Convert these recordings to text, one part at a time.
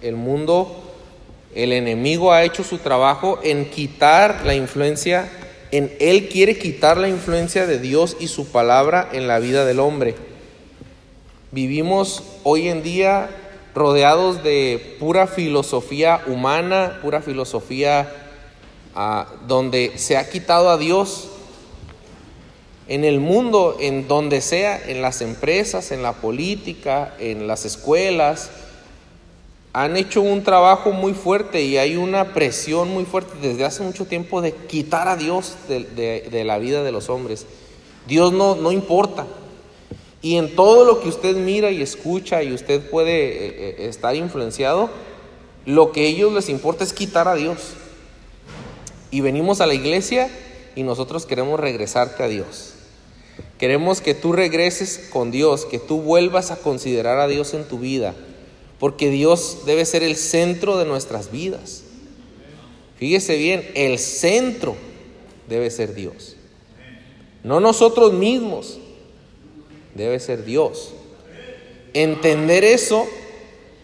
El mundo, el enemigo ha hecho su trabajo en quitar la influencia, en él quiere quitar la influencia de Dios y su palabra en la vida del hombre. Vivimos hoy en día rodeados de pura filosofía humana, pura filosofía ah, donde se ha quitado a Dios en el mundo, en donde sea, en las empresas, en la política, en las escuelas, han hecho un trabajo muy fuerte y hay una presión muy fuerte desde hace mucho tiempo de quitar a Dios de, la vida de los hombres. Dios no, no importa. Y en todo lo que usted mira y escucha y usted puede eh, eh, estar influenciado, lo que a ellos les importa es quitar a Dios. Y venimos a la iglesia y nosotros queremos regresarte a Dios. Queremos que tú regreses con Dios, que tú vuelvas a considerar a Dios en tu vida, porque Dios debe ser el centro de nuestras vidas. Fíjese bien, el centro debe ser Dios. No nosotros mismos, debe ser Dios. Entender eso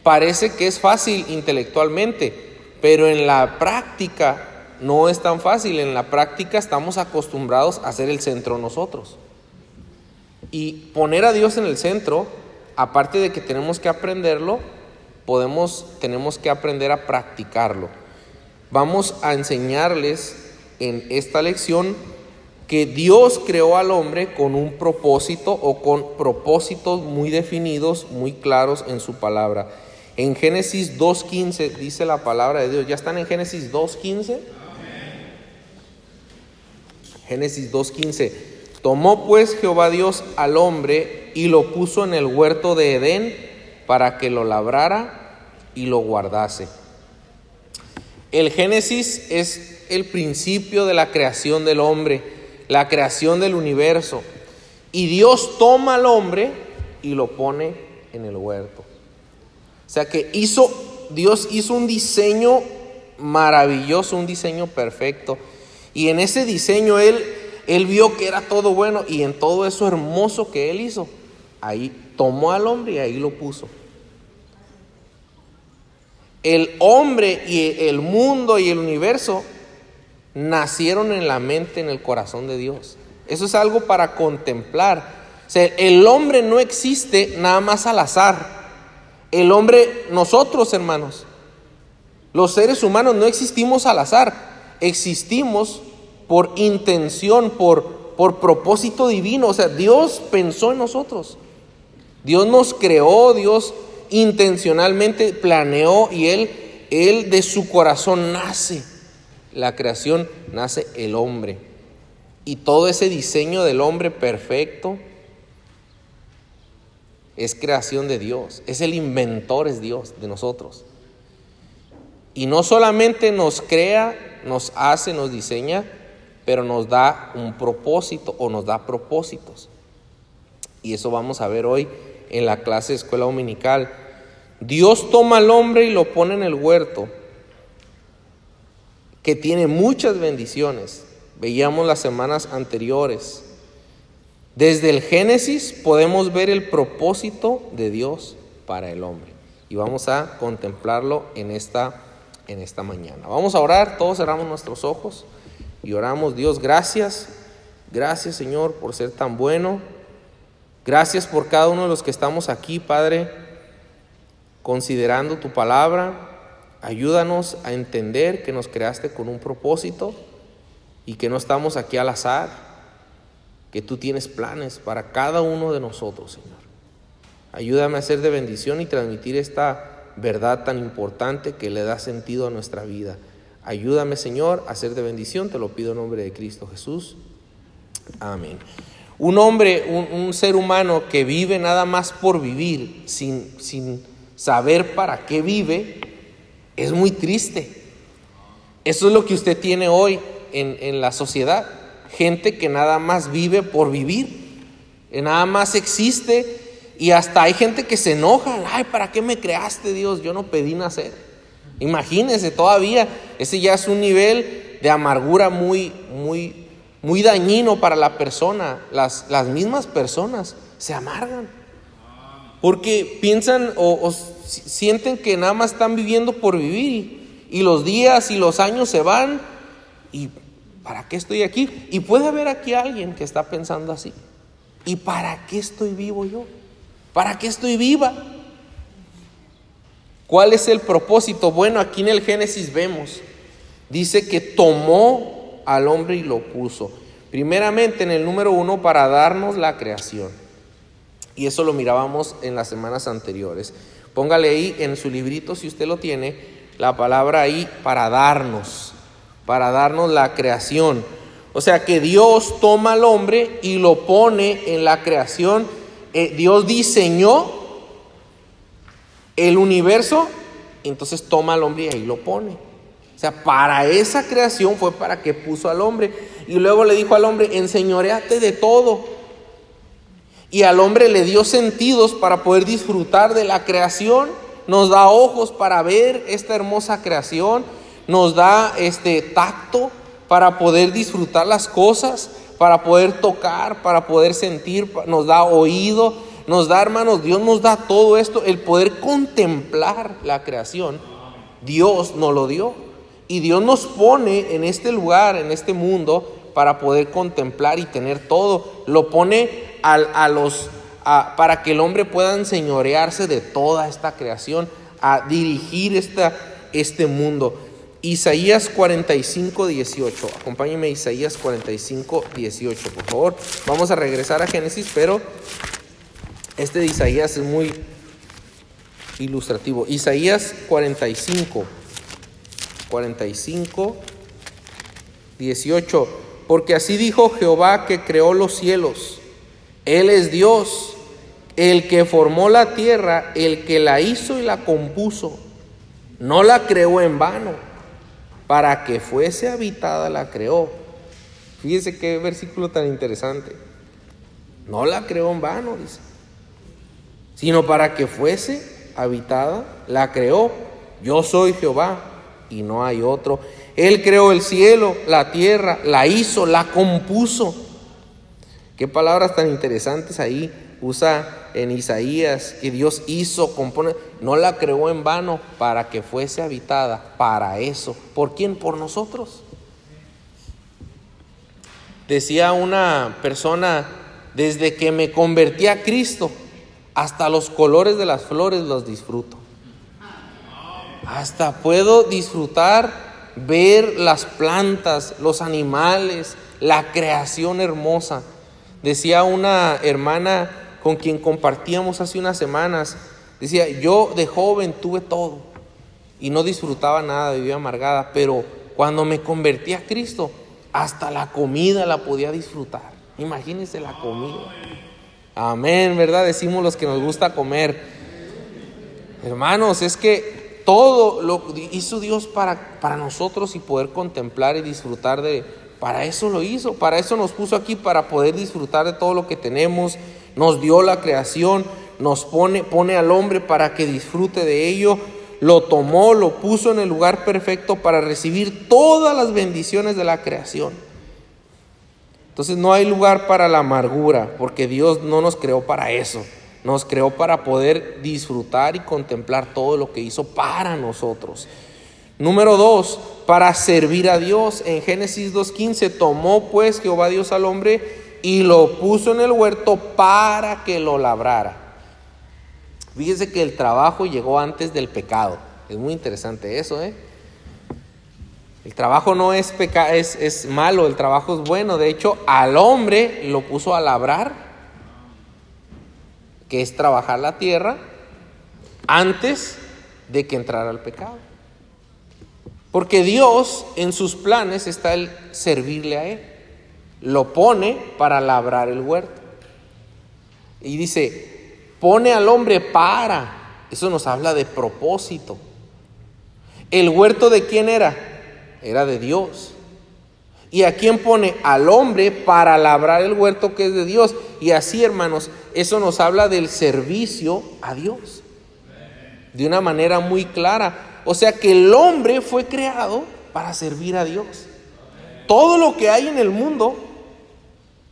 parece que es fácil intelectualmente, pero en la práctica no es tan fácil. En la práctica estamos acostumbrados a ser el centro nosotros. Y poner a Dios en el centro, aparte de que tenemos que aprenderlo, podemos, tenemos que aprender a practicarlo. Vamos a enseñarles en esta lección que Dios creó al hombre con un propósito o con propósitos muy definidos, muy claros en su palabra. En Génesis 2.15 dice la palabra de Dios. ¿Ya están en Génesis 2.15? Génesis 2.15. Tomó pues Jehová Dios al hombre y lo puso en el huerto de Edén para que lo labrara y lo guardase. El Génesis es el principio de la creación del hombre, la creación del universo. Y Dios toma al hombre y lo pone en el huerto. O sea que hizo, Dios hizo un diseño maravilloso, un diseño perfecto. Y en ese diseño Él él vio que era todo bueno y en todo eso hermoso que él hizo, ahí tomó al hombre y ahí lo puso. El hombre y el mundo y el universo nacieron en la mente, en el corazón de Dios. Eso es algo para contemplar. el hombre no existe nada más al azar. El hombre, nosotros hermanos, los seres humanos no existimos al azar. Existimos por intención, por, por propósito divino. O sea, Dios pensó en nosotros. Dios nos creó, Dios intencionalmente planeó y Él, Él de su corazón nace. La creación nace el hombre. Y todo ese diseño del hombre perfecto es creación de Dios. Es el inventor, es Dios de nosotros. Y no solamente nos crea, nos hace, nos diseña, pero nos da un propósito o nos da propósitos. Y eso vamos a ver hoy en la clase de escuela dominical. Dios toma al hombre y lo pone en el huerto, que tiene muchas bendiciones. Veíamos las semanas anteriores. Desde el Génesis podemos ver el propósito de Dios para el hombre. Y vamos a contemplarlo en esta, en esta mañana. Vamos a orar, todos cerramos nuestros ojos y oramos, Dios, gracias, gracias Señor por ser tan bueno. Gracias por cada uno de los que estamos aquí, Padre, considerando tu palabra. Ayúdanos a entender que nos creaste con un propósito y que no estamos aquí al azar, que tú tienes planes para cada uno de nosotros, Señor. Ayúdame a ser de bendición y transmitir esta verdad tan importante que le da sentido a nuestra vida. Ayúdame, Señor, a ser de bendición, te lo pido en nombre de Cristo Jesús. Amén. Un hombre, un, ser humano que vive nada más por vivir, sin, sin saber para qué vive, es muy triste. Eso es lo que usted tiene hoy en, en la sociedad. Gente que nada más vive por vivir, que nada más existe y hasta hay gente que se enoja. Ay, ¿para qué me creaste Dios? Yo no pedí nacer. Imagínense todavía, ese ya es un nivel de amargura muy, muy, muy dañino para la persona. Las, las mismas personas se amargan. Porque piensan o, sienten que nada más están viviendo por vivir y los días y los años se van y ¿para qué estoy aquí? Y puede haber aquí alguien que está pensando así. ¿Y para qué estoy vivo yo? ¿Para qué estoy viva? ¿Cuál es el propósito? Bueno, aquí en el Génesis vemos, dice que tomó al hombre y lo puso. Primeramente en el número uno para darnos la creación. Y eso lo mirábamos en las semanas anteriores. Póngale ahí en su librito, si usted lo tiene, la palabra ahí para darnos, para darnos la creación. O sea que Dios toma al hombre y lo pone en la creación. Eh, Dios diseñó el universo, entonces toma al hombre y ahí lo pone. Sea, para esa creación fue para que puso al hombre. Y luego le dijo al hombre, enseñoreate de todo y al hombre le dio sentidos para poder disfrutar de la creación, nos da ojos para ver esta hermosa creación, nos da este tacto para poder disfrutar las cosas, para poder tocar, para poder sentir, nos da oído, nos da, hermanos, Dios nos da todo esto, el poder contemplar la creación. Dios nos lo dio. Y Dios nos pone en este lugar, en este mundo, para poder contemplar y tener todo. Lo pone a, los, para que el hombre pueda enseñorearse de toda esta creación, a dirigir esta, este mundo. Isaías 45, 18. Acompáñenme Isaías 45, 18, por favor. Vamos a regresar a Génesis, pero este de Isaías es muy ilustrativo. Isaías 45, 45, 18. Porque así dijo Jehová que creó los cielos él es Dios, el que formó la tierra, el que la hizo y la compuso. No la creó en vano, para que fuese habitada la creó. Fíjese qué versículo tan interesante. No la creó en vano, dice, sino para que fuese habitada la creó. Yo soy Jehová y no hay otro. Él creó el cielo, la tierra, la hizo, la compuso. Qué palabras tan interesantes ahí usa en Isaías, que Dios hizo, compone, no la creó en vano para que fuese habitada, para eso. ¿Por quién? Por nosotros. Decía una persona, desde que me convertí a Cristo, hasta los colores de las flores los disfruto. Hasta puedo disfrutar ver las plantas, los animales, la creación hermosa. Decía una hermana con quien compartíamos hace unas semanas, decía, yo de joven tuve todo y no disfrutaba nada, vivía amargada, pero cuando me convertí a Cristo, hasta la comida la podía disfrutar. Imagínense la comida. Amén, ¿verdad? Decimos los que nos gusta comer. Hermanos, es que todo lo hizo Dios para, para nosotros y poder contemplar y disfrutar de, para eso lo hizo, para eso nos puso aquí, para poder disfrutar de todo lo que tenemos. Nos dio la creación, nos pone, pone al hombre para que disfrute de ello. Lo tomó, lo puso en el lugar perfecto para recibir todas las bendiciones de la creación. Entonces no hay lugar para la amargura, porque Dios no nos creó para eso. Nos creó para poder disfrutar y contemplar todo lo que hizo para nosotros. Número dos, para servir a Dios. En Génesis 2.15 tomó pues Jehová Dios al hombre y lo puso en el huerto para que lo labrara. Fíjese que el trabajo llegó antes del pecado. Es muy interesante eso, ¿eh? El trabajo no es, es, es malo, el trabajo es bueno. De hecho, al hombre lo puso a labrar, que es trabajar la tierra, antes de que entrara el pecado. Porque Dios en sus planes está el servirle a Él. Lo pone para labrar el huerto. Y dice, pone al hombre para. Eso nos habla de propósito. ¿El huerto de quién era? Era de Dios. ¿Y a quién pone? Al hombre para labrar el huerto que es de Dios. Y así, hermanos, eso nos habla del servicio a Dios. De una manera muy clara. O sea que el hombre fue creado para servir a Dios. Todo lo que hay en el mundo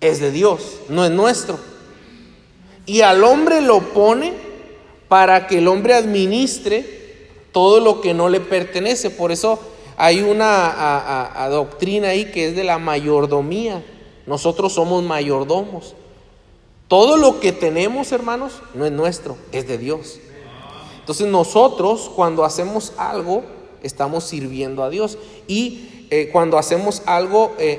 es de Dios, no es nuestro. Y al hombre lo pone para que el hombre administre todo lo que no le pertenece. Por eso hay una doctrina ahí que es de la mayordomía. Nosotros somos mayordomos. Todo lo que tenemos, hermanos, no es nuestro, es de Dios. Entonces nosotros cuando hacemos algo, estamos sirviendo a Dios. Y eh, cuando hacemos algo, eh,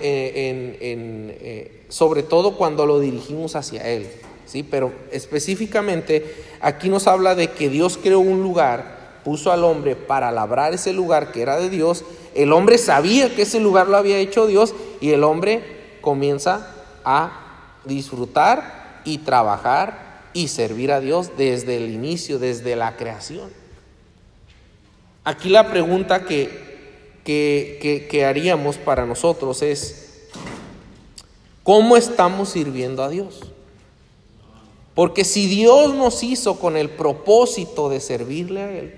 eh, sobre todo cuando lo dirigimos hacia Él. ¿sí? Pero específicamente aquí nos habla de que Dios creó un lugar, puso al hombre para labrar ese lugar que era de Dios. El hombre sabía que ese lugar lo había hecho Dios y el hombre comienza a disfrutar y trabajar y servir a Dios desde el inicio, desde la creación. Aquí la pregunta que, que, que, haríamos para nosotros es, ¿cómo estamos sirviendo a Dios? Porque si Dios nos hizo con el propósito de servirle a Él,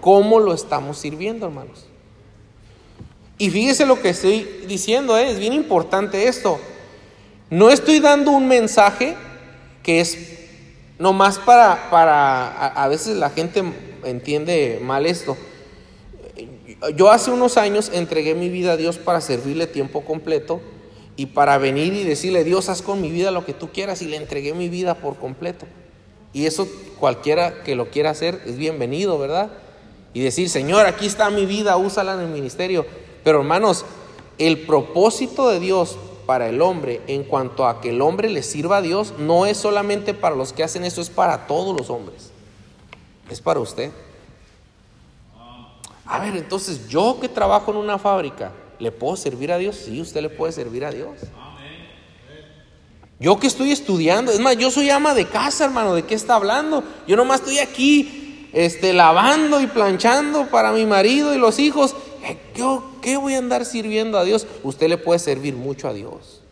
¿cómo lo estamos sirviendo, hermanos? Y fíjese lo que estoy diciendo, ¿eh? es bien importante esto. No estoy dando un mensaje que es nomás para, para a, veces la gente entiende mal esto. Yo hace unos años entregué mi vida a Dios para servirle tiempo completo y para venir y decirle, Dios, haz con mi vida lo que tú quieras y le entregué mi vida por completo. Y eso cualquiera que lo quiera hacer es bienvenido, ¿verdad? Y decir, Señor, aquí está mi vida, úsala en el ministerio. Pero hermanos, el propósito de Dios para el hombre en cuanto a que el hombre le sirva a Dios no es solamente para los que hacen eso, es para todos los hombres. Es para usted. A ver, entonces yo que trabajo en una fábrica, ¿Le puedo servir a Dios? Sí, usted le puede servir a Dios. Yo que estoy estudiando, es más, yo soy ama de casa, hermano, ¿de qué está hablando? Yo nomás estoy aquí este, lavando y planchando para mi marido y los hijos. Eh, ¿Qué, ¿Qué voy a andar sirviendo a Dios? Usted le puede servir mucho a Dios.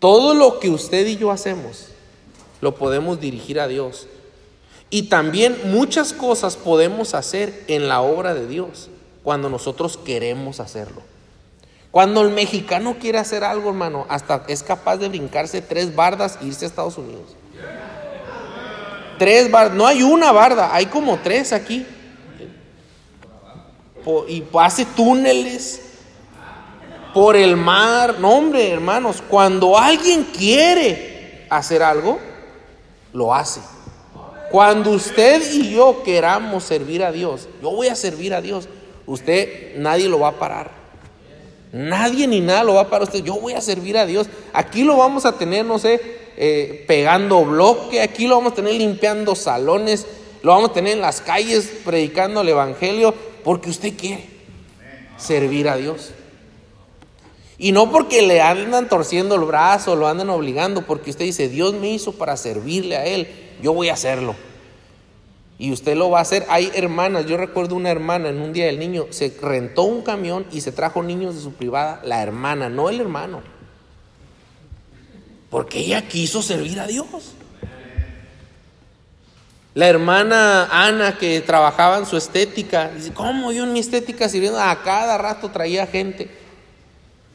Todo lo que usted y yo hacemos, lo podemos dirigir a Dios. Y también muchas cosas podemos hacer en la obra de Dios cuando nosotros queremos hacerlo. Cuando el mexicano quiere hacer algo, hermano, hasta es capaz de brincarse tres bardas e irse a Estados Unidos. Tres bardas, no hay una barda, hay como tres aquí. Y hace túneles por el mar. No, hombre, hermanos, cuando alguien quiere hacer algo, lo hace. Cuando usted y yo queramos servir a Dios, yo voy a servir a Dios usted nadie lo va a parar. Nadie ni nada lo va a parar usted. Yo voy a servir a Dios. Aquí lo vamos a tener, no sé, eh, pegando bloque. Aquí lo vamos a tener limpiando salones. Lo vamos a tener en las calles predicando el Evangelio. Porque usted quiere servir a Dios. Y no porque le andan torciendo el brazo, lo andan obligando. Porque usted dice, Dios me hizo para servirle a Él. Yo voy a hacerlo. Y usted lo va a hacer. Hay hermanas, yo recuerdo una hermana en un día del niño, se rentó un camión y se trajo niños de su privada, la hermana, no el hermano. Porque ella quiso servir a Dios. La hermana Ana que trabajaba en su estética, dice, ¿cómo yo en mi estética sirviendo? A cada rato traía gente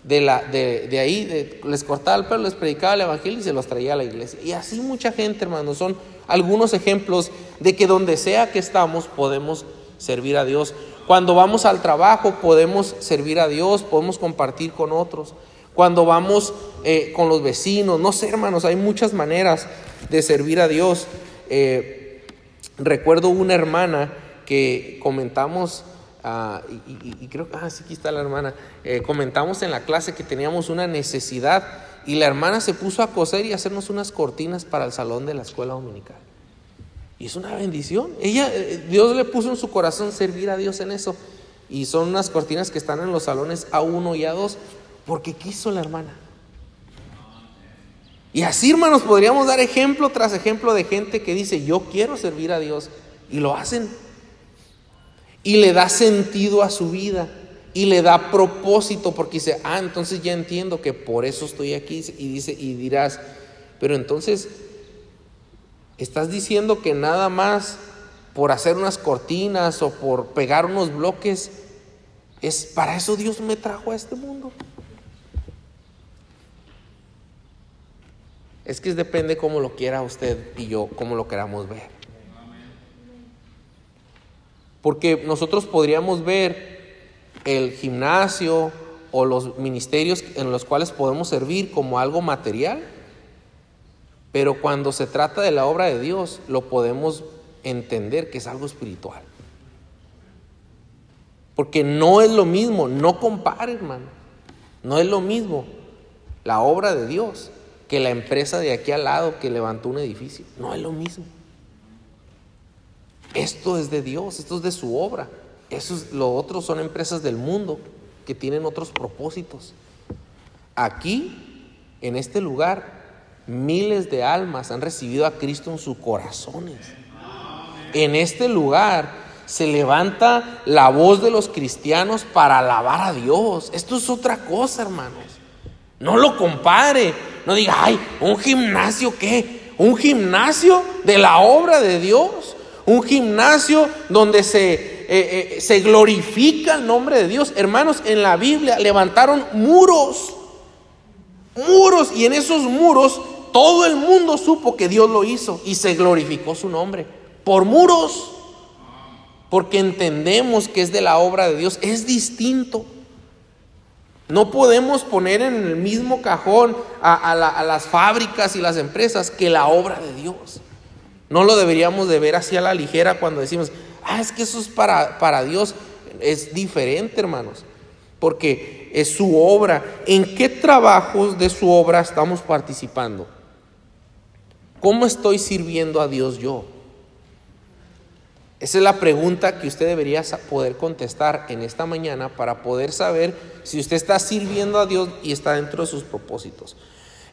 de, la, de, ahí, les cortaba el pelo, les predicaba el evangelio y se los traía a la iglesia. Y así mucha gente, hermano, son algunos ejemplos de que donde sea que estamos podemos servir a Dios. Cuando vamos al trabajo podemos servir a Dios, podemos compartir con otros. Cuando vamos eh, con los vecinos, no sé hermanos, hay muchas maneras de servir a Dios. Eh, recuerdo una hermana que comentamos, ah, y, creo que, ah, sí, aquí está la hermana, eh, comentamos en la clase que teníamos una necesidad y la hermana se puso a coser y hacernos unas cortinas para el salón de la escuela dominical. Y es una bendición. Ella, eh, Dios le puso en su corazón servir a Dios en eso. Y son unas cortinas que están en los salones A1 y A2 porque quiso la hermana. Y así, hermanos, podríamos dar ejemplo tras ejemplo de gente que dice, yo quiero servir a Dios. Y lo hacen. Y le da sentido a su vida y le da propósito porque dice, ah, entonces ya entiendo que por eso estoy aquí y dice y dirás, pero entonces estás diciendo que nada más por hacer unas cortinas o por pegar unos bloques es para eso Dios me trajo a este mundo. Es que depende cómo lo quiera usted y yo, cómo lo queramos ver. Porque nosotros podríamos ver el gimnasio o los ministerios en los cuales podemos servir como algo material, pero cuando se trata de la obra de Dios, lo podemos entender que es algo espiritual. Porque no es lo mismo, no compare, hermano. No es lo mismo la obra de Dios que la empresa de aquí al lado que levantó un edificio. No es lo mismo. Esto es de Dios, esto es de su obra. Eso es, lo otro son empresas del mundo que tienen otros propósitos. Aquí, en este lugar, miles de almas han recibido a Cristo en sus corazones. En este lugar se levanta la voz de los cristianos para alabar a Dios. Esto es otra cosa, hermanos. No lo compare. No diga, ay, un gimnasio qué? Un gimnasio de la obra de Dios. Un gimnasio donde se, eh, eh, se glorifica el nombre de Dios. Hermanos, en la Biblia levantaron muros. Muros. Y en esos muros todo el mundo supo que Dios lo hizo y se glorificó su nombre. Por muros. Porque entendemos que es de la obra de Dios. Es distinto. No podemos poner en el mismo cajón a, las fábricas y las empresas que la obra de Dios. No lo deberíamos de ver así a la ligera cuando decimos, ah, es que eso es para, para Dios. Es diferente, hermanos, porque es su obra. ¿En qué trabajos de su obra estamos participando? ¿Cómo estoy sirviendo a Dios yo? Esa es la pregunta que usted debería poder contestar en esta mañana para poder saber si usted está sirviendo a Dios y está dentro de sus propósitos.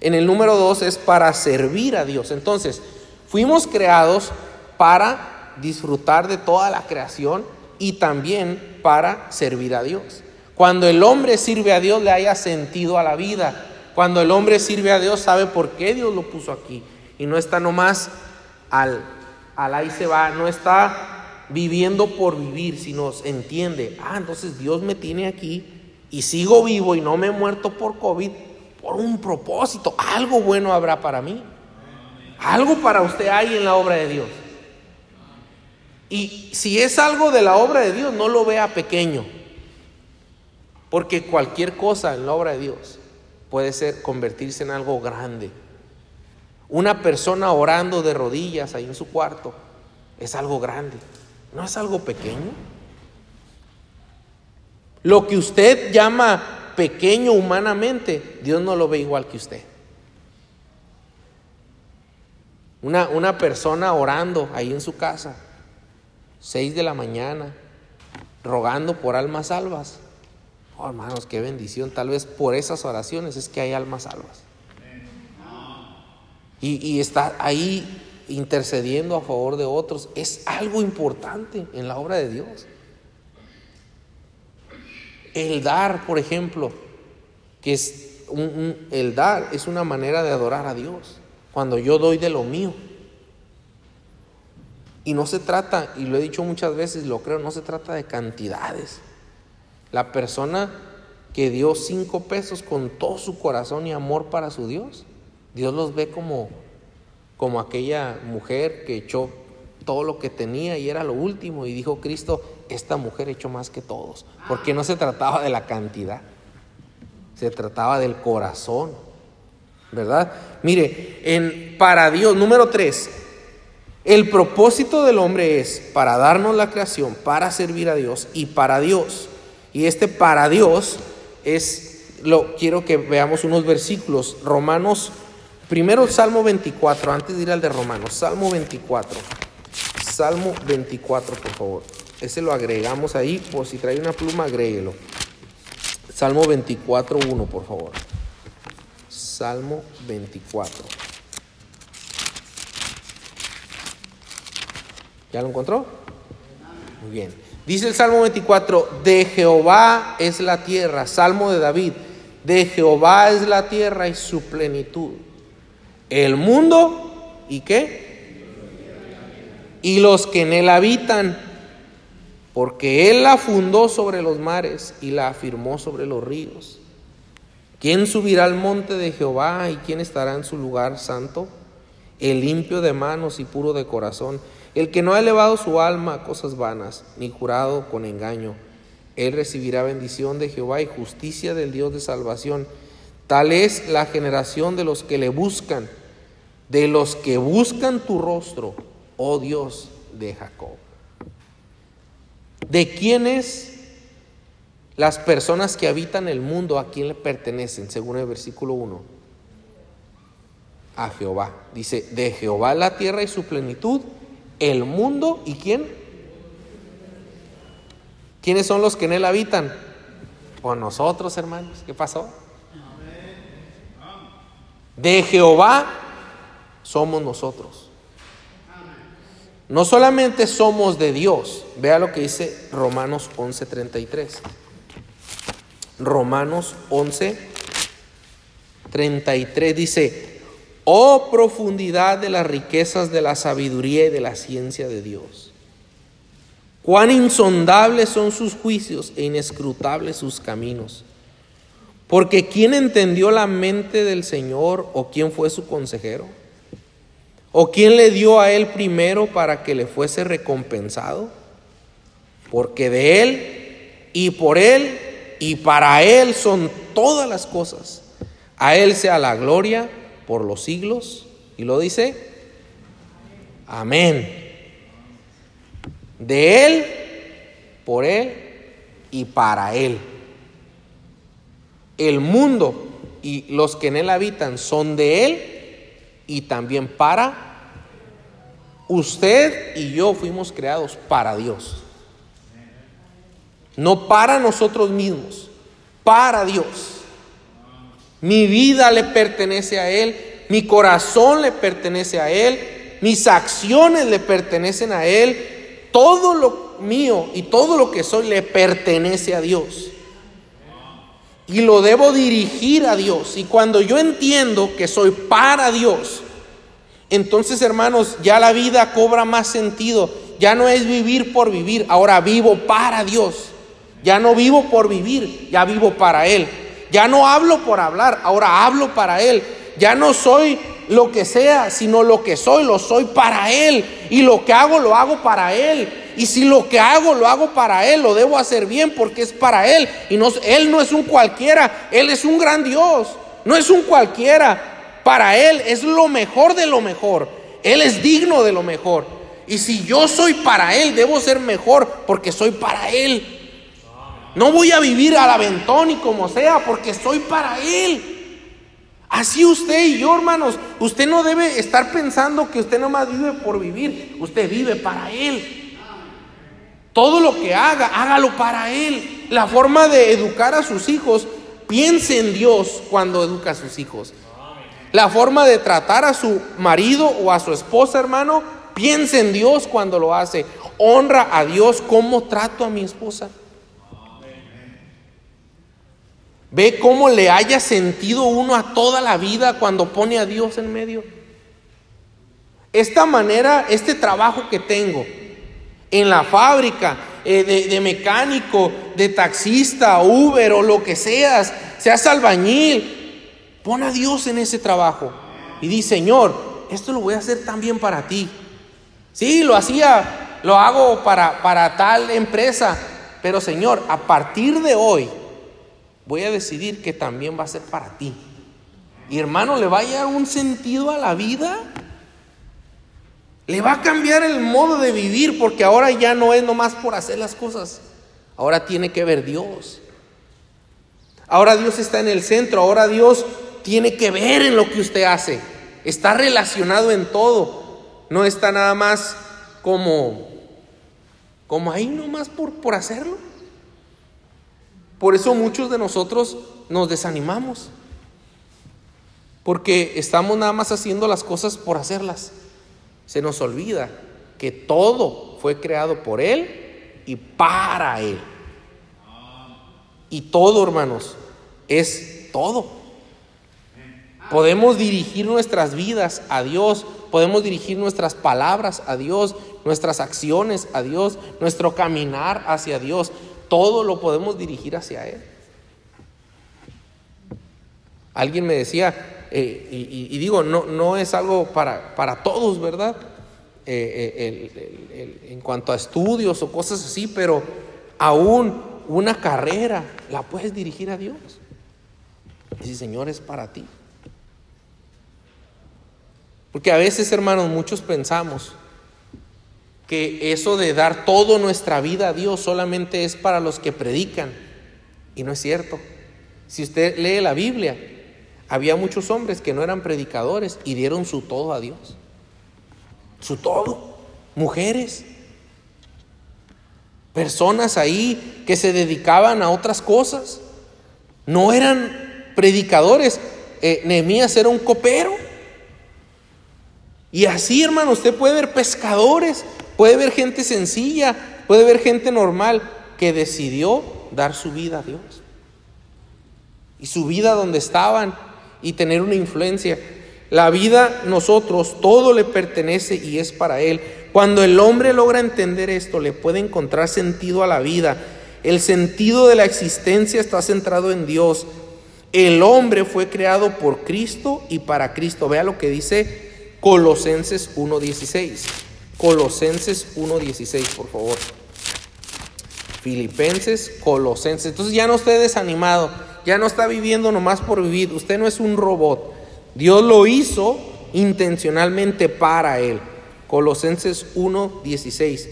En el número dos es para servir a Dios. Entonces, fuimos creados para disfrutar de toda la creación y también para servir a Dios. Cuando el hombre sirve a Dios le haya sentido a la vida. Cuando el hombre sirve a Dios sabe por qué Dios lo puso aquí. Y no está nomás al, al ahí se va, no está viviendo por vivir, si nos entiende, ah, entonces Dios me tiene aquí y sigo vivo y no me he muerto por COVID por un propósito, algo bueno habrá para mí. Algo para usted hay en la obra de Dios. Y si es algo de la obra de Dios, no lo vea pequeño. Porque cualquier cosa en la obra de Dios puede ser convertirse en algo grande. Una persona orando de rodillas ahí en su cuarto es algo grande. ¿No es algo pequeño? Lo que usted llama pequeño humanamente, Dios no lo ve igual que usted. Una, una persona orando ahí en su casa, seis de la mañana, rogando por almas salvas. Oh, hermanos, qué bendición. Tal vez por esas oraciones es que hay almas salvas. Y, y está ahí intercediendo a favor de otros, es algo importante en la obra de Dios. El dar, por ejemplo, que es el dar es una manera de adorar a Dios. Cuando yo doy de lo mío. Y no se trata, y lo he dicho muchas veces, lo creo, no se trata de cantidades. La persona que dio cinco pesos con todo su corazón y amor para su Dios, Dios los ve como como aquella mujer que echó todo lo que tenía y era lo último y dijo Cristo, esta mujer echó más que todos, porque no se trataba de la cantidad, se trataba del corazón, ¿verdad? Mire, en para Dios, número tres, el propósito del hombre es para darnos la creación, para servir a Dios y para Dios. Y este para Dios es, lo quiero que veamos unos versículos, Romanos Primero Salmo 24, antes de ir al de Romanos. Salmo 24. Salmo 24, por favor. Ese lo agregamos ahí, por si trae una pluma, agréguelo. Salmo 24, 1, por favor. Salmo 24. ¿Ya lo encontró? Muy bien. Dice el Salmo 24, de Jehová es la tierra. Salmo de David, de Jehová es la tierra y su plenitud el mundo y qué? Y los que en él habitan, porque él la fundó sobre los mares y la afirmó sobre los ríos. ¿Quién subirá al monte de Jehová y quién estará en su lugar santo? El limpio de manos y puro de corazón, el que no ha elevado su alma a cosas vanas, ni jurado con engaño. Él recibirá bendición de Jehová y justicia del Dios de salvación. Tal es la generación de los que le buscan, de los que buscan tu rostro, oh Dios de Jacob. ¿De quiénes las personas que habitan el mundo, ¿a quién le pertenecen? Según el versículo 1. A Jehová. Dice, de Jehová la tierra y su plenitud, el mundo y quién? ¿Quiénes son los que en él habitan? Pues nosotros, hermanos. ¿Qué pasó? De Jehová somos nosotros. No solamente somos de Dios, vea lo que dice Romanos 11:33. Romanos 11, 33 dice, oh profundidad de las riquezas de la sabiduría y de la ciencia de Dios. Cuán insondables son sus juicios e inescrutables sus caminos. Porque ¿quién entendió la mente del Señor o quién fue su consejero? ¿O quién le dio a él primero para que le fuese recompensado? Porque de él y por él y para Él son todas las cosas. A Él sea la gloria por los siglos. Y lo dice, amén. De Él, por Él y para Él. El mundo y los que en Él habitan son de Él y también para usted y yo fuimos creados para Dios. No para nosotros mismos, para Dios. Mi vida le pertenece a Él, mi corazón le pertenece a Él, mis acciones le pertenecen a Él, todo lo mío y todo lo que soy le pertenece a Dios. Y lo debo dirigir a Dios. Y cuando yo entiendo que soy para Dios, entonces hermanos, ya la vida cobra más sentido. Ya no es vivir por vivir, ahora vivo para Dios. Ya no vivo por vivir, ya vivo para Él. Ya no hablo por hablar, ahora hablo para Él. Ya no soy lo que sea, sino lo que soy, lo soy para Él. Y lo que hago, lo hago para Él. Y si lo que hago, lo hago para Él, lo debo hacer bien porque es para Él. Y no, Él no es un cualquiera, Él es un gran Dios. No es un cualquiera. Para Él es lo mejor de lo mejor. Él es digno de lo mejor. Y si yo soy para Él, debo ser mejor porque soy para Él. No voy a vivir al aventón y como sea, porque soy para Él. Así usted y yo, hermanos, usted no debe estar pensando que usted nomás vive por vivir, usted vive para Él. Todo lo que haga, hágalo para Él. La forma de educar a sus hijos, piense en Dios cuando educa a sus hijos. La forma de tratar a su marido o a su esposa, hermano, piense en Dios cuando lo hace. Honra a Dios como trato a mi esposa. Ve cómo le haya sentido uno a toda la vida cuando pone a Dios en medio. Esta manera, este trabajo que tengo en la fábrica, eh, de, mecánico, de taxista, Uber o lo que seas, seas albañil, pon a Dios en ese trabajo y di, Señor, esto lo voy a hacer también para ti. Sí, lo hacía, lo hago para, para tal empresa, pero Señor, a partir de hoy, voy a decidir que también va a ser para ti. Y hermano, le va a dar un sentido a la vida. Le va a cambiar el modo de vivir porque ahora ya no es nomás por hacer las cosas. Ahora tiene que ver Dios. Ahora Dios está en el centro. Ahora Dios tiene que ver en lo que usted hace. Está relacionado en todo. No está nada más como, como ahí nomás por, por hacerlo. Por eso muchos de nosotros nos desanimamos. Porque estamos nada más haciendo las cosas por hacerlas. Se nos olvida que todo fue creado por Él y para Él. Y todo, hermanos, es todo. Podemos dirigir nuestras vidas a Dios, podemos dirigir nuestras palabras a Dios, nuestras acciones a Dios, nuestro caminar hacia Dios todo lo podemos dirigir hacia Él. Alguien me decía, eh, y, digo, no, no es algo para, para todos, ¿verdad? Eh, eh, en cuanto a estudios o cosas así, pero aún una carrera la puedes dirigir a Dios. Y si Señor es para ti. Porque a veces, hermanos, muchos pensamos que eso de dar toda nuestra vida a Dios solamente es para los que predican. Y no es cierto. Si usted lee la Biblia, había muchos hombres que no eran predicadores y dieron su todo a Dios. Su todo. Mujeres. Personas ahí que se dedicaban a otras cosas. No eran predicadores. Eh, Nehemías era un copero. Y así, hermano, usted puede ver pescadores, puede ver gente sencilla, puede ver gente normal que decidió dar su vida a Dios. Y su vida donde estaban y tener una influencia. La vida, nosotros, todo le pertenece y es para Él. Cuando el hombre logra entender esto, le puede encontrar sentido a la vida. El sentido de la existencia está centrado en Dios. El hombre fue creado por Cristo y para Cristo. Vea lo que dice Colosenses 1.16. Colosenses 1.16, por favor. Filipenses, Colosenses. Entonces ya no esté desanimado, ya no está viviendo nomás por vivir. Usted no es un robot. Dios lo hizo intencionalmente para él. Colosenses 1.16.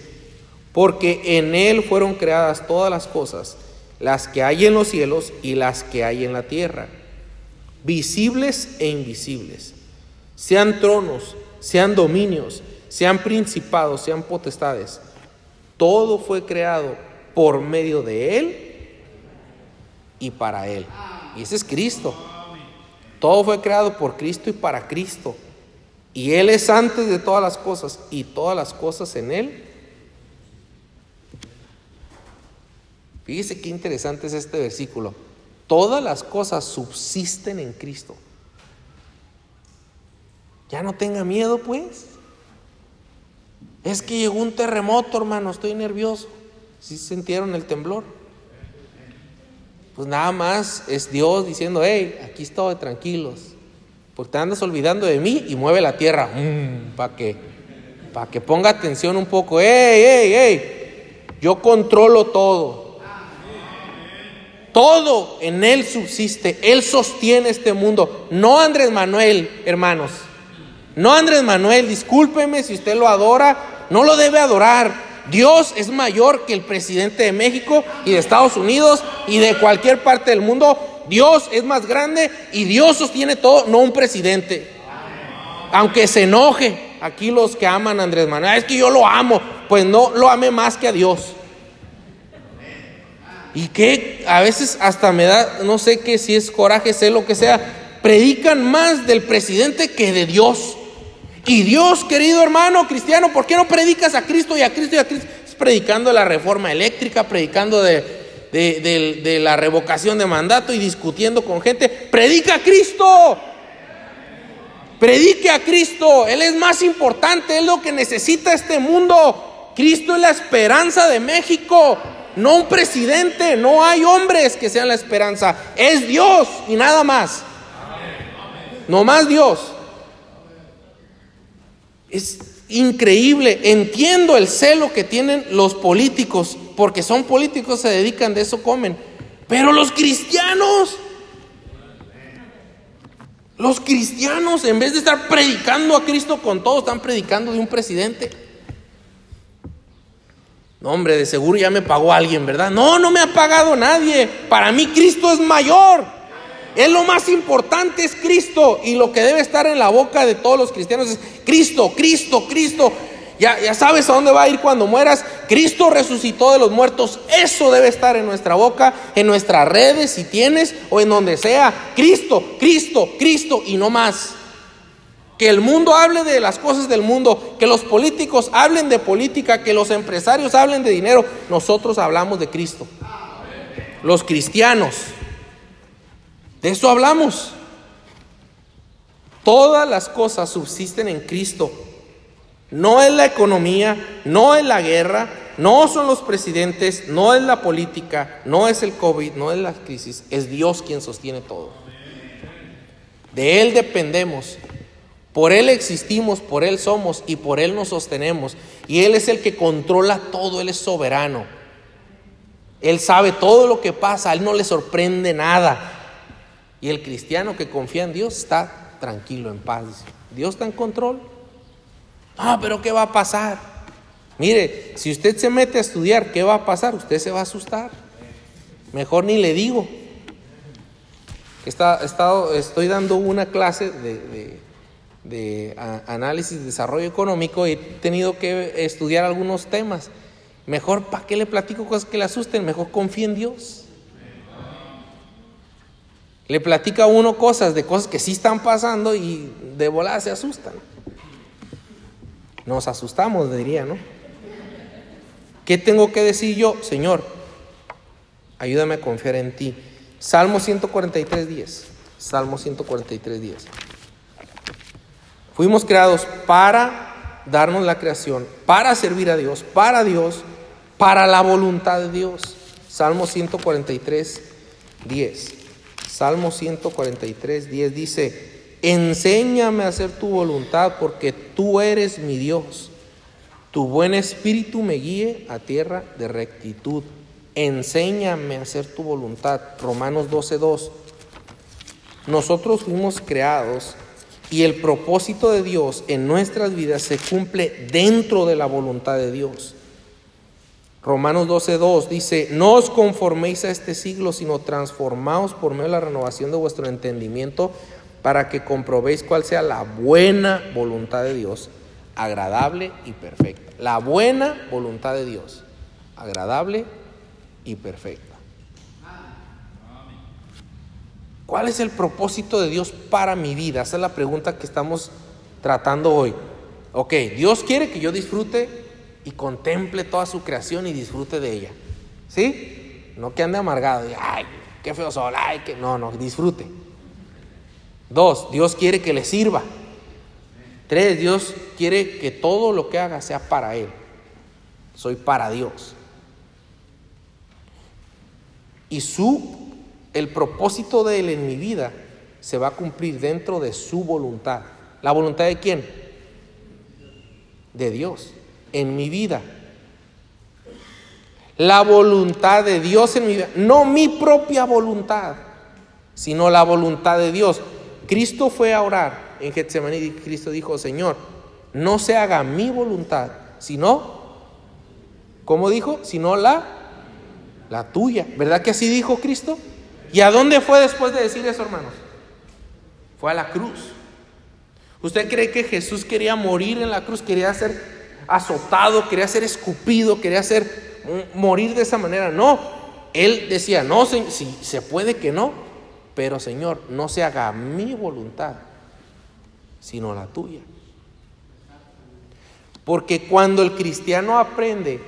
Porque en él fueron creadas todas las cosas, las que hay en los cielos y las que hay en la tierra, visibles e invisibles sean tronos, sean dominios, sean principados, sean potestades. Todo fue creado por medio de Él y para Él. Y ese es Cristo. Todo fue creado por Cristo y para Cristo. Y Él es antes de todas las cosas y todas las cosas en Él. Fíjese qué interesante es este versículo. Todas las cosas subsisten en Cristo. Ya no tenga miedo, pues. Es que llegó un terremoto, hermano, estoy nervioso. ¿Sí sintieron el temblor? Pues nada más es Dios diciendo, hey, aquí estoy, tranquilos. Porque te andas olvidando de mí y mueve la tierra. Mm, para que, que ponga atención un poco. Hey, hey, hey. Yo controlo todo. Todo en Él subsiste. Él sostiene este mundo. No Andrés Manuel, hermanos. No Andrés Manuel, discúlpeme si usted lo adora, no lo debe adorar. Dios es mayor que el presidente de México y de Estados Unidos y de cualquier parte del mundo. Dios es más grande y Dios sostiene todo, no un presidente. Aunque se enoje aquí los que aman a Andrés Manuel, es que yo lo amo, pues no lo ame más que a Dios. Y que a veces hasta me da, no sé qué, si es coraje, sé lo que sea, predican más del presidente que de Dios. Y Dios, querido hermano cristiano, ¿por qué no predicas a Cristo y a Cristo y a Cristo? Estás predicando la reforma eléctrica, predicando de, de, la revocación de mandato y discutiendo con gente. Predica a Cristo. Predique a Cristo. Él es más importante, es lo que necesita este mundo. Cristo es la esperanza de México, no un presidente, no hay hombres que sean la esperanza, es Dios y nada más. No más Dios. Es increíble. Entiendo el celo que tienen los políticos, porque son políticos, se dedican de eso, comen. Pero los cristianos, los cristianos, en vez de estar predicando a Cristo con todo, están predicando de un presidente. No, hombre, de seguro ya me pagó alguien, ¿verdad? No, no me ha pagado nadie. Para mí Cristo es mayor. Es lo más importante es Cristo y lo que debe estar en la boca de todos los cristianos es Cristo, Cristo, Cristo. Ya, ya sabes a dónde va a ir cuando mueras. Cristo resucitó de los muertos. Eso debe estar en nuestra boca, en nuestras redes, si tienes, o en donde sea. Cristo, Cristo, Cristo y no más. Que el mundo hable de las cosas del mundo, que los políticos hablen de política, que los empresarios hablen de dinero. Nosotros hablamos de Cristo. Los cristianos. De eso hablamos. Todas las cosas subsisten en Cristo. No es la economía, no es la guerra, no son los presidentes, no es la política, no es el COVID, no es la crisis, es Dios quien sostiene todo. De Él dependemos. Por Él existimos, por Él somos y por Él nos sostenemos. Y Él es el que controla todo, Él es soberano. Él sabe todo lo que pasa, Él no le sorprende nada. Y el cristiano que confía en Dios está tranquilo, en paz. Dios está en control. Ah, pero ¿qué va a pasar? Mire, si usted se mete a estudiar, ¿qué va a pasar? Usted se va a asustar. Mejor ni le digo. Está, estado, estoy dando una clase de, de, análisis y desarrollo económico y he tenido que estudiar algunos temas. Mejor, ¿para qué le platico cosas que le asusten? Mejor confíe en Dios. Le platica a uno cosas de cosas que sí están pasando y de volada se asustan. Nos asustamos, diría, ¿no? ¿Qué tengo que decir yo? Señor, ayúdame a confiar en ti. Salmo 143, 10. Salmo 143, 10. Fuimos creados para darnos la creación, para servir a Dios, para Dios, para la voluntad de Dios. Salmo 143, 10. Salmo 143, 10 dice, enséñame a hacer tu voluntad porque tú eres mi Dios. Tu buen espíritu me guíe a tierra de rectitud enséñame a hacer tu voluntad. Romanos 12.2. Nosotros fuimos creados y el propósito de Dios en nuestras vidas se cumple dentro de la voluntad de Dios. Romanos 12.2 dice, no os conforméis a este siglo, sino transformaos por medio de la renovación de vuestro entendimiento para que comprobéis cuál sea la buena voluntad de Dios, agradable y perfecta. La buena voluntad de Dios, agradable y perfecta. ¿Cuál es el propósito de Dios para mi vida? Esa es la pregunta que estamos tratando hoy. Ok, Dios quiere que yo disfrute y contemple toda su creación y disfrute de ella. ¿Sí? No que ande amargado y, ay, qué feo sol, ay, que no, no, disfrute. Dos, Dios quiere que le sirva. Tres, Dios quiere que todo lo que haga sea para Él. Soy para Dios y su el propósito de él en mi vida se va a cumplir dentro de su voluntad. ¿La voluntad de quién? De Dios en mi vida. La voluntad de Dios en mi vida, no mi propia voluntad, sino la voluntad de Dios. Cristo fue a orar en Getsemaní y Cristo dijo, Señor, no se haga mi voluntad, sino, ¿cómo dijo? Sino la la tuya. ¿Verdad que así dijo Cristo? ¿Y a dónde fue después de decir eso, hermanos? Fue a la cruz. ¿Usted cree que Jesús quería morir en la cruz? Quería ser azotado, quería ser escupido, quería ser mm, morir de esa manera. No, él decía, no, si se puede que no, pero Señor, no se haga mi voluntad, sino la tuya. Porque cuando el cristiano aprende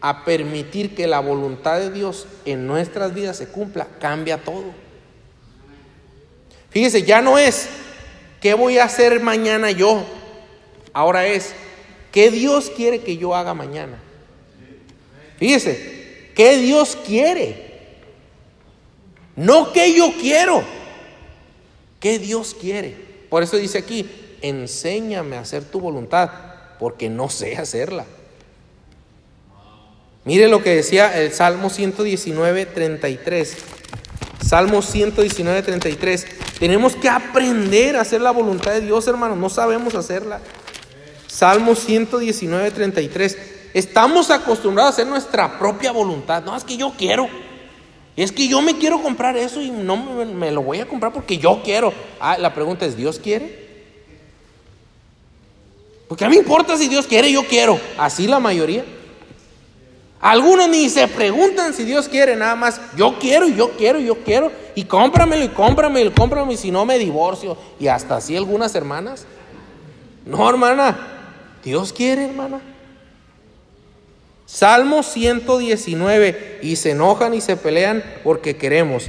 a permitir que la voluntad de Dios en nuestras vidas se cumpla, cambia todo. Fíjese, ya no es qué voy a hacer mañana yo, ahora es qué Dios quiere que yo haga mañana. Fíjese, qué Dios quiere, no que yo quiero, qué Dios quiere. Por eso dice aquí, enséñame a hacer tu voluntad, porque no sé hacerla. Mire lo que decía el Salmo 119, 33. Salmo 119, 33. Tenemos que aprender a hacer la voluntad de Dios, hermanos. No sabemos hacerla. Salmo 119, 33. Estamos acostumbrados a hacer nuestra propia voluntad. No, es que yo quiero. Es que yo me quiero comprar eso y no me, lo voy a comprar porque yo quiero. Ah, la pregunta es, ¿Dios quiere? Porque a mí me importa si Dios quiere, yo quiero. Así la mayoría. Algunos ni se preguntan si Dios quiere, nada más, yo quiero, yo quiero, yo quiero, y cómpramelo, y cómpramelo, y cómpramelo, y si no me divorcio. Y hasta así algunas hermanas. No, hermana, Dios quiere, hermana. Salmo 119, y se enojan y se pelean porque queremos.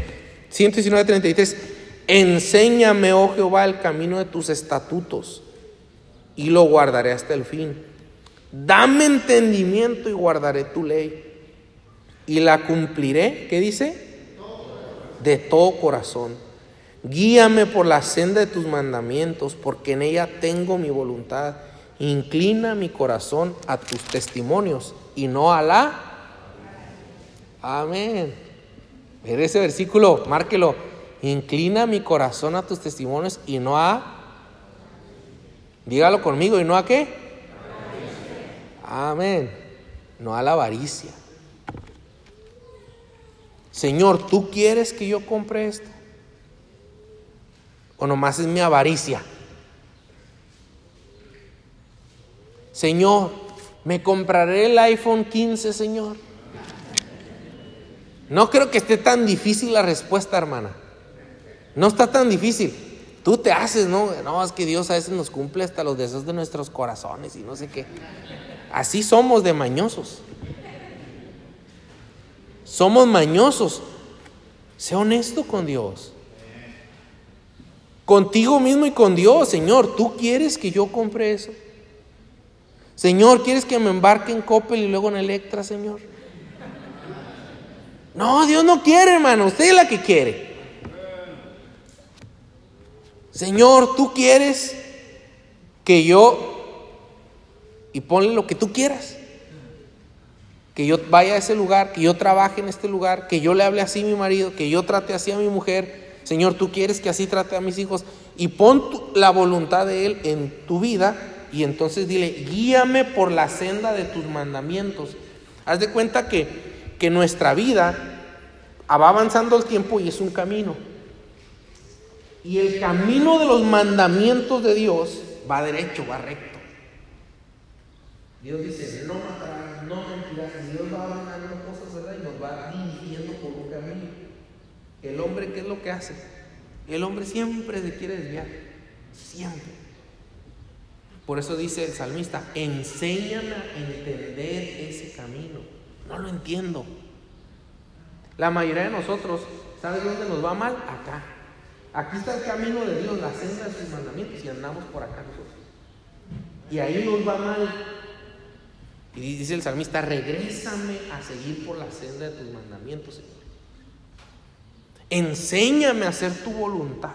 119, 33, enséñame, oh Jehová, el camino de tus estatutos, y lo guardaré hasta el fin. Dame entendimiento y guardaré tu ley. Y la cumpliré, ¿qué dice? De todo corazón. Guíame por la senda de tus mandamientos, porque en ella tengo mi voluntad. Inclina mi corazón a tus testimonios y no a la. Amén. Ver ese versículo, márquelo. Inclina mi corazón a tus testimonios y no a. Dígalo conmigo, ¿y no a qué? Amén. No a la avaricia. Señor, ¿tú quieres que yo compre esto? ¿O nomás es mi avaricia? Señor, me compraré el iPhone 15, Señor. No creo que esté tan difícil la respuesta, hermana. No está tan difícil. Tú te haces, ¿no? No, es que Dios a veces nos cumple hasta los deseos de nuestros corazones y no sé qué. Así somos de mañosos. Somos mañosos. Sé honesto con Dios. Contigo mismo y con Dios, Señor. ¿Tú quieres que yo compre eso? Señor, ¿quieres que me embarque en Coppel y luego en Electra, Señor? No, Dios no quiere, hermano. Usted es la que quiere. Señor, tú quieres que yo, y ponle lo que tú quieras, que yo vaya a ese lugar, que yo trabaje en este lugar, que yo le hable así a mi marido, que yo trate así a mi mujer. Señor, tú quieres que así trate a mis hijos. Y pon la voluntad de Él en tu vida y entonces dile, guíame por la senda de tus mandamientos. Haz de cuenta que, que nuestra vida va avanzando el tiempo y es un camino. Y el camino de los mandamientos de Dios va derecho, va recto. Dios dice, no matarás, no mentirás. Dios va mandando cosas, ¿verdad? Y nos va dirigiendo por un camino. El hombre, ¿qué es lo que hace? El hombre siempre se quiere desviar. Siempre. Por eso dice el salmista, enséñame a entender ese camino. No lo entiendo. La mayoría de nosotros, ¿sabes dónde nos va mal? Acá. Aquí está el camino de Dios, la senda de sus mandamientos y andamos por acá nosotros. Y ahí nos va mal. Y dice el salmista, regrésame a seguir por la senda de tus mandamientos, Señor. Enséñame a hacer tu voluntad.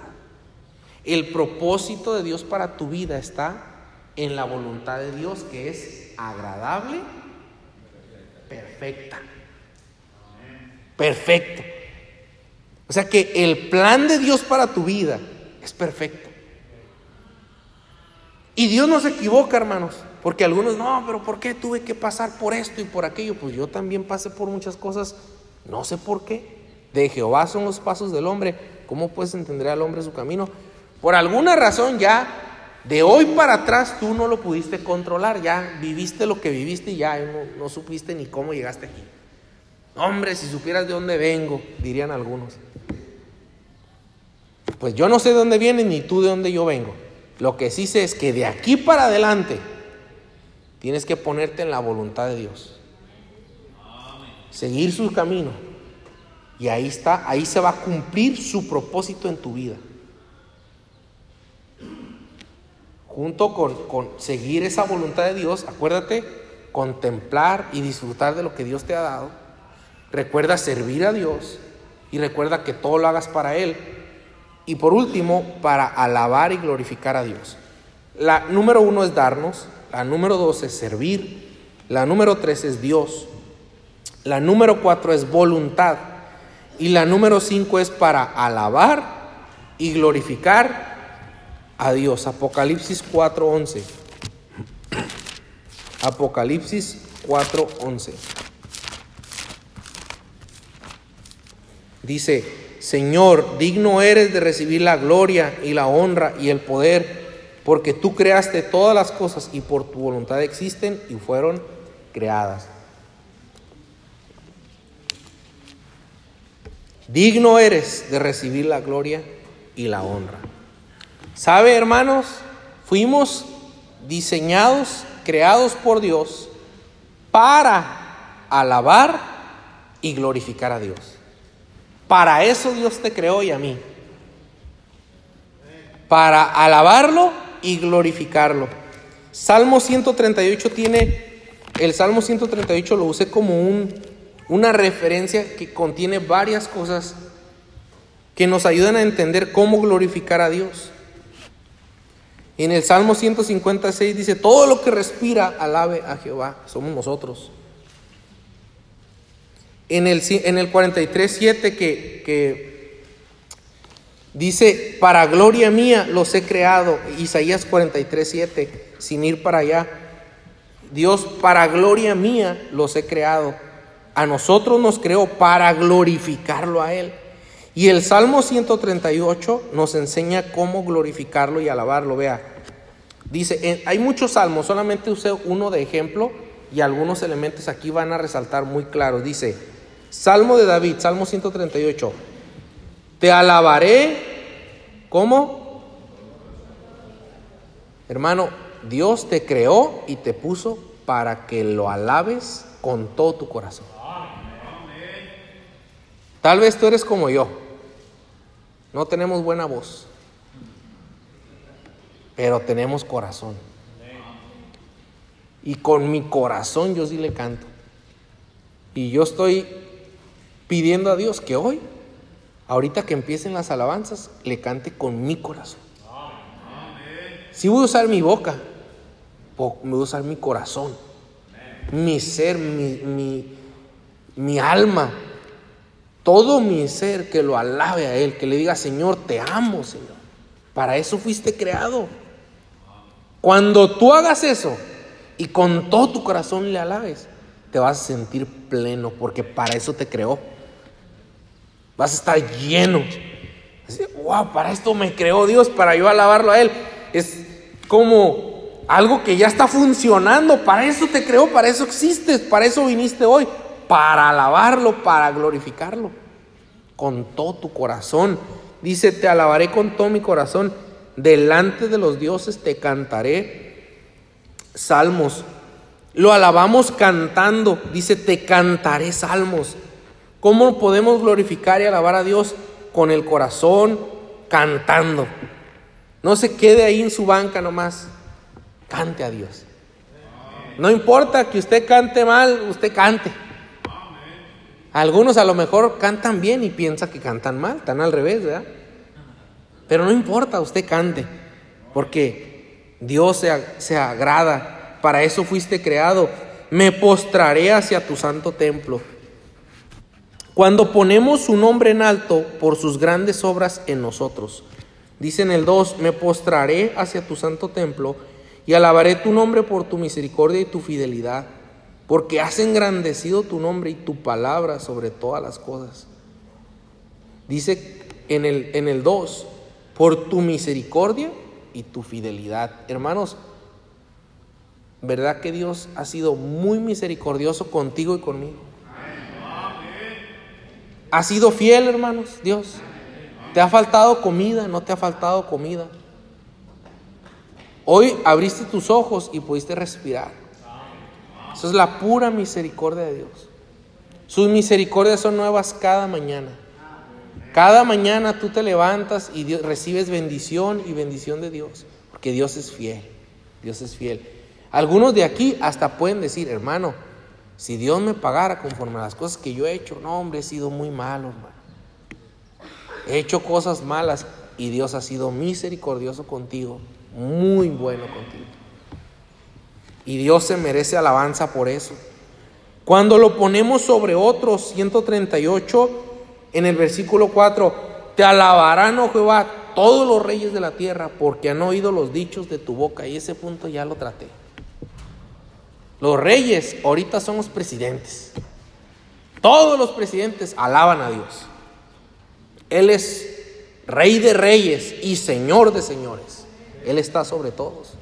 El propósito de Dios para tu vida está en la voluntad de Dios, que es agradable, perfecta. Perfecto. O sea que el plan de Dios para tu vida es perfecto. Y Dios no se equivoca, hermanos. Porque algunos, no, pero ¿por qué tuve que pasar por esto y por aquello? Pues yo también pasé por muchas cosas, no sé por qué. De Jehová son los pasos del hombre. ¿Cómo puedes entender al hombre su camino? Por alguna razón ya, de hoy para atrás tú no lo pudiste controlar, ya viviste lo que viviste y ya no, supiste ni cómo llegaste aquí. Hombre, si supieras de dónde vengo, dirían algunos. Pues yo no sé de dónde vienes ni tú de dónde yo vengo. Lo que sí sé es que de aquí para adelante tienes que ponerte en la voluntad de Dios. Seguir su camino. Y ahí está, ahí se va a cumplir su propósito en tu vida. Junto con, con seguir esa voluntad de Dios, acuérdate, contemplar y disfrutar de lo que Dios te ha dado. Recuerda servir a Dios y recuerda que todo lo hagas para Él y por último, para alabar y glorificar a Dios. La número uno es darnos, la número dos es servir, la número tres es Dios, la número cuatro es voluntad y la número cinco es para alabar y glorificar a Dios. Apocalipsis 4:11. Apocalipsis 4:11. Dice, Señor, digno eres de recibir la gloria y la honra y el poder, porque tú creaste todas las cosas y por tu voluntad existen y fueron creadas. Digno eres de recibir la gloria y la honra. ¿Sabe, hermanos? Fuimos diseñados, creados por Dios para alabar y glorificar a Dios. Para eso Dios te creó y a mí. Para alabarlo y glorificarlo. Salmo 138 tiene, el Salmo 138 lo usé como un, una referencia que contiene varias cosas que nos ayudan a entender cómo glorificar a Dios. En el Salmo 156 dice, todo lo que respira, alabe a Jehová, somos nosotros. En el, en el 43, 7 que, que dice, para gloria mía los he creado, Isaías 43, 7, sin ir para allá. Dios, para gloria mía los he creado. A nosotros nos creó para glorificarlo a Él. Y el Salmo 138 nos enseña cómo glorificarlo y alabarlo. Vea, dice, hay muchos salmos, solamente usé uno de ejemplo y algunos elementos aquí van a resaltar muy claros. Dice, Salmo de David, Salmo 138, te alabaré, ¿cómo? Hermano, Dios te creó y te puso para que lo alabes con todo tu corazón. Tal vez tú eres como yo. No tenemos buena voz. Pero tenemos corazón. Y con mi corazón yo sí le canto. Y yo estoy pidiendo a Dios que hoy, ahorita que empiecen las alabanzas, le cante con mi corazón. Si voy a usar mi boca, me voy a usar mi corazón, mi ser, mi, mi, mi alma, todo mi ser que lo alabe a Él, que le diga, Señor, te amo, Señor. Para eso fuiste creado. Cuando tú hagas eso y con todo tu corazón le alabes, te vas a sentir pleno, porque para eso te creó. Vas a estar lleno. wow, para esto me creó Dios, para yo alabarlo a Él. Es como algo que ya está funcionando. Para eso te creó, para eso existes, para eso viniste hoy para alabarlo, para glorificarlo, con todo tu corazón. Dice, te alabaré con todo mi corazón, delante de los dioses te cantaré salmos. Lo alabamos cantando, dice, te cantaré salmos. ¿Cómo podemos glorificar y alabar a Dios? Con el corazón, cantando. No se quede ahí en su banca nomás, cante a Dios. No importa que usted cante mal, usted cante. Algunos a lo mejor cantan bien y piensa que cantan mal, están al revés, ¿verdad? Pero no importa, usted cante, porque Dios se, se agrada, para eso fuiste creado. Me postraré hacia tu santo templo. Cuando ponemos su nombre en alto por sus grandes obras en nosotros. Dice en el 2, me postraré hacia tu santo templo y alabaré tu nombre por tu misericordia y tu fidelidad porque has engrandecido tu nombre y tu palabra sobre todas las cosas. Dice en el, en el 2, por tu misericordia y tu fidelidad. Hermanos, ¿verdad que Dios ha sido muy misericordioso contigo y conmigo? ¿Ha sido fiel, hermanos, Dios? ¿Te ha faltado comida? ¿No te ha faltado comida? Hoy abriste tus ojos y pudiste respirar. Eso es la pura misericordia de Dios. Sus misericordias son nuevas cada mañana. Cada mañana tú te levantas y recibes bendición y bendición de Dios, porque Dios es fiel. Dios es fiel. Algunos de aquí hasta pueden decir, hermano, si Dios me pagara conforme a las cosas que yo he hecho, no, hombre, he sido muy malo, hermano. He hecho cosas malas y Dios ha sido misericordioso contigo, muy bueno contigo. Y Dios se merece alabanza por eso. Cuando lo ponemos sobre otros, 138, en el versículo 4, te alabarán, oh Jehová, todos los reyes de la tierra, porque han oído los dichos de tu boca. Y ese punto ya lo traté. Los reyes ahorita son los presidentes. Todos los presidentes alaban a Dios. Él es rey de reyes y señor de señores. Él está sobre todos.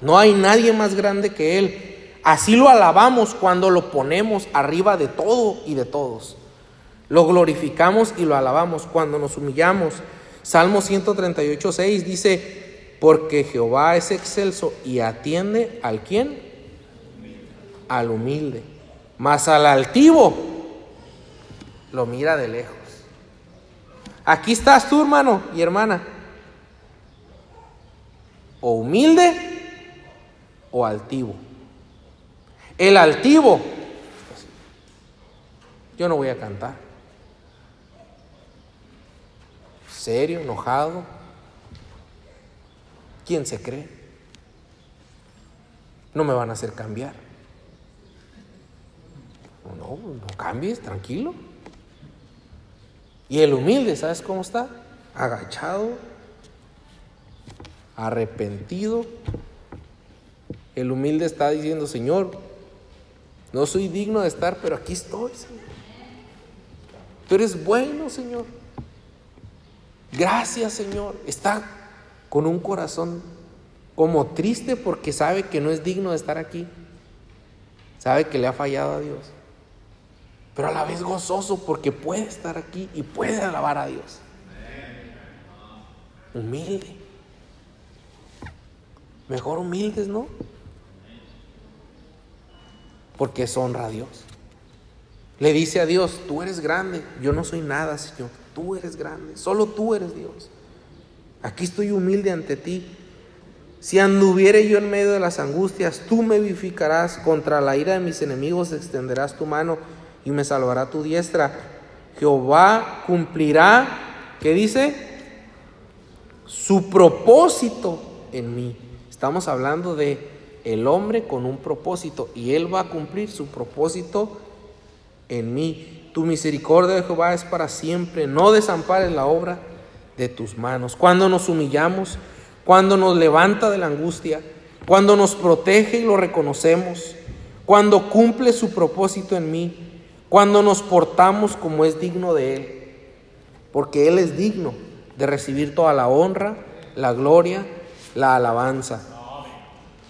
No hay nadie más grande que Él. Así lo alabamos cuando lo ponemos arriba de todo y de todos. Lo glorificamos y lo alabamos cuando nos humillamos. Salmo 138, 6 dice, porque Jehová es excelso y atiende al quien? Al humilde. Mas al altivo lo mira de lejos. Aquí estás tú, hermano y hermana. O humilde o altivo. El altivo, yo no voy a cantar. serio, enojado. ¿Quién se cree? No me van a hacer cambiar. No, no cambies, tranquilo. Y el humilde, ¿sabes cómo está? Agachado, arrepentido. El humilde está diciendo, Señor, no soy digno de estar, pero aquí estoy, Señor. Tú eres bueno, Señor. Gracias, Señor. Está con un corazón como triste porque sabe que no es digno de estar aquí. Sabe que le ha fallado a Dios. Pero a la vez gozoso porque puede estar aquí y puede alabar a Dios. Humilde. Mejor humildes, ¿no? Porque es honra a Dios. Le dice a Dios, tú eres grande, yo no soy nada, Señor, tú eres grande, solo tú eres Dios. Aquí estoy humilde ante ti. Si anduviere yo en medio de las angustias, tú me vivificarás contra la ira de mis enemigos, extenderás tu mano y me salvará tu diestra. Jehová cumplirá, ¿qué dice? Su propósito en mí. Estamos hablando de el hombre con un propósito y él va a cumplir su propósito en mí. Tu misericordia, Jehová, es para siempre. No desampares la obra de tus manos. Cuando nos humillamos, cuando nos levanta de la angustia, cuando nos protege y lo reconocemos, cuando cumple su propósito en mí, cuando nos portamos como es digno de Él, porque Él es digno de recibir toda la honra, la gloria, la alabanza.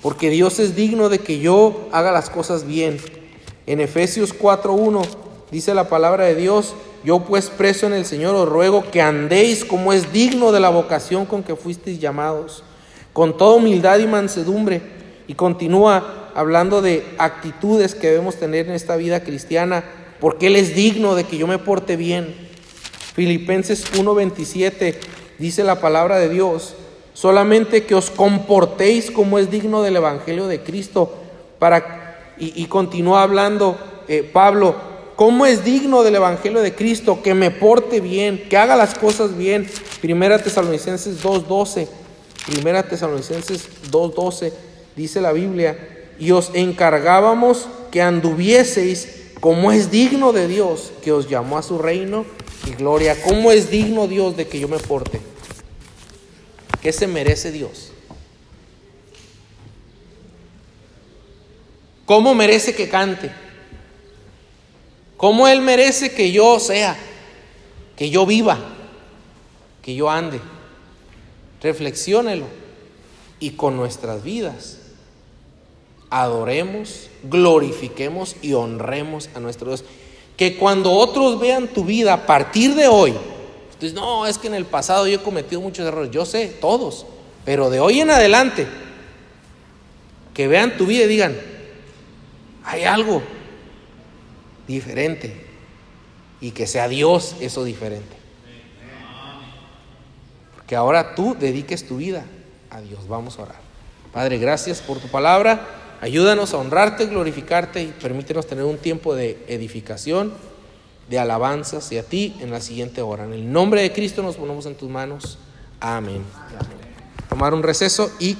Porque Dios es digno de que yo haga las cosas bien. En Efesios 4.1 dice la palabra de Dios, yo pues preso en el Señor os ruego que andéis como es digno de la vocación con que fuisteis llamados, con toda humildad y mansedumbre. Y continúa hablando de actitudes que debemos tener en esta vida cristiana, porque Él es digno de que yo me porte bien. Filipenses 1:27 dice la palabra de Dios, solamente que os comportéis como es digno del Evangelio de Cristo, para y, continúa hablando eh, Pablo, ¿cómo es digno del Evangelio de Cristo que me porte bien, que haga las cosas bien? Primera Tesalonicenses 2.12, Primera Tesalonicenses 2.12, dice la Biblia, y os encargábamos que anduvieseis como es digno de Dios que os llamó a su reino y gloria. ¿Cómo es digno Dios de que yo me porte? ¿Qué se merece Dios? ¿Cómo merece que cante? ¿Cómo Él merece que yo sea? Que yo viva, que yo ande. Reflexiónelo y con nuestras vidas adoremos, glorifiquemos y honremos a nuestro Dios. Que cuando otros vean tu vida a partir de hoy, no, es que en el pasado yo he cometido muchos errores, yo sé, todos, pero de hoy en adelante, que vean tu vida y digan, hay algo diferente y que sea Dios eso diferente. Porque ahora tú dediques tu vida a Dios. Vamos a orar. Padre, gracias por tu palabra. Ayúdanos a honrarte, glorificarte y permítenos tener un tiempo de edificación, de alabanza hacia ti en la siguiente hora. En el nombre de Cristo nos ponemos en tus manos. Amén. Tomar un receso y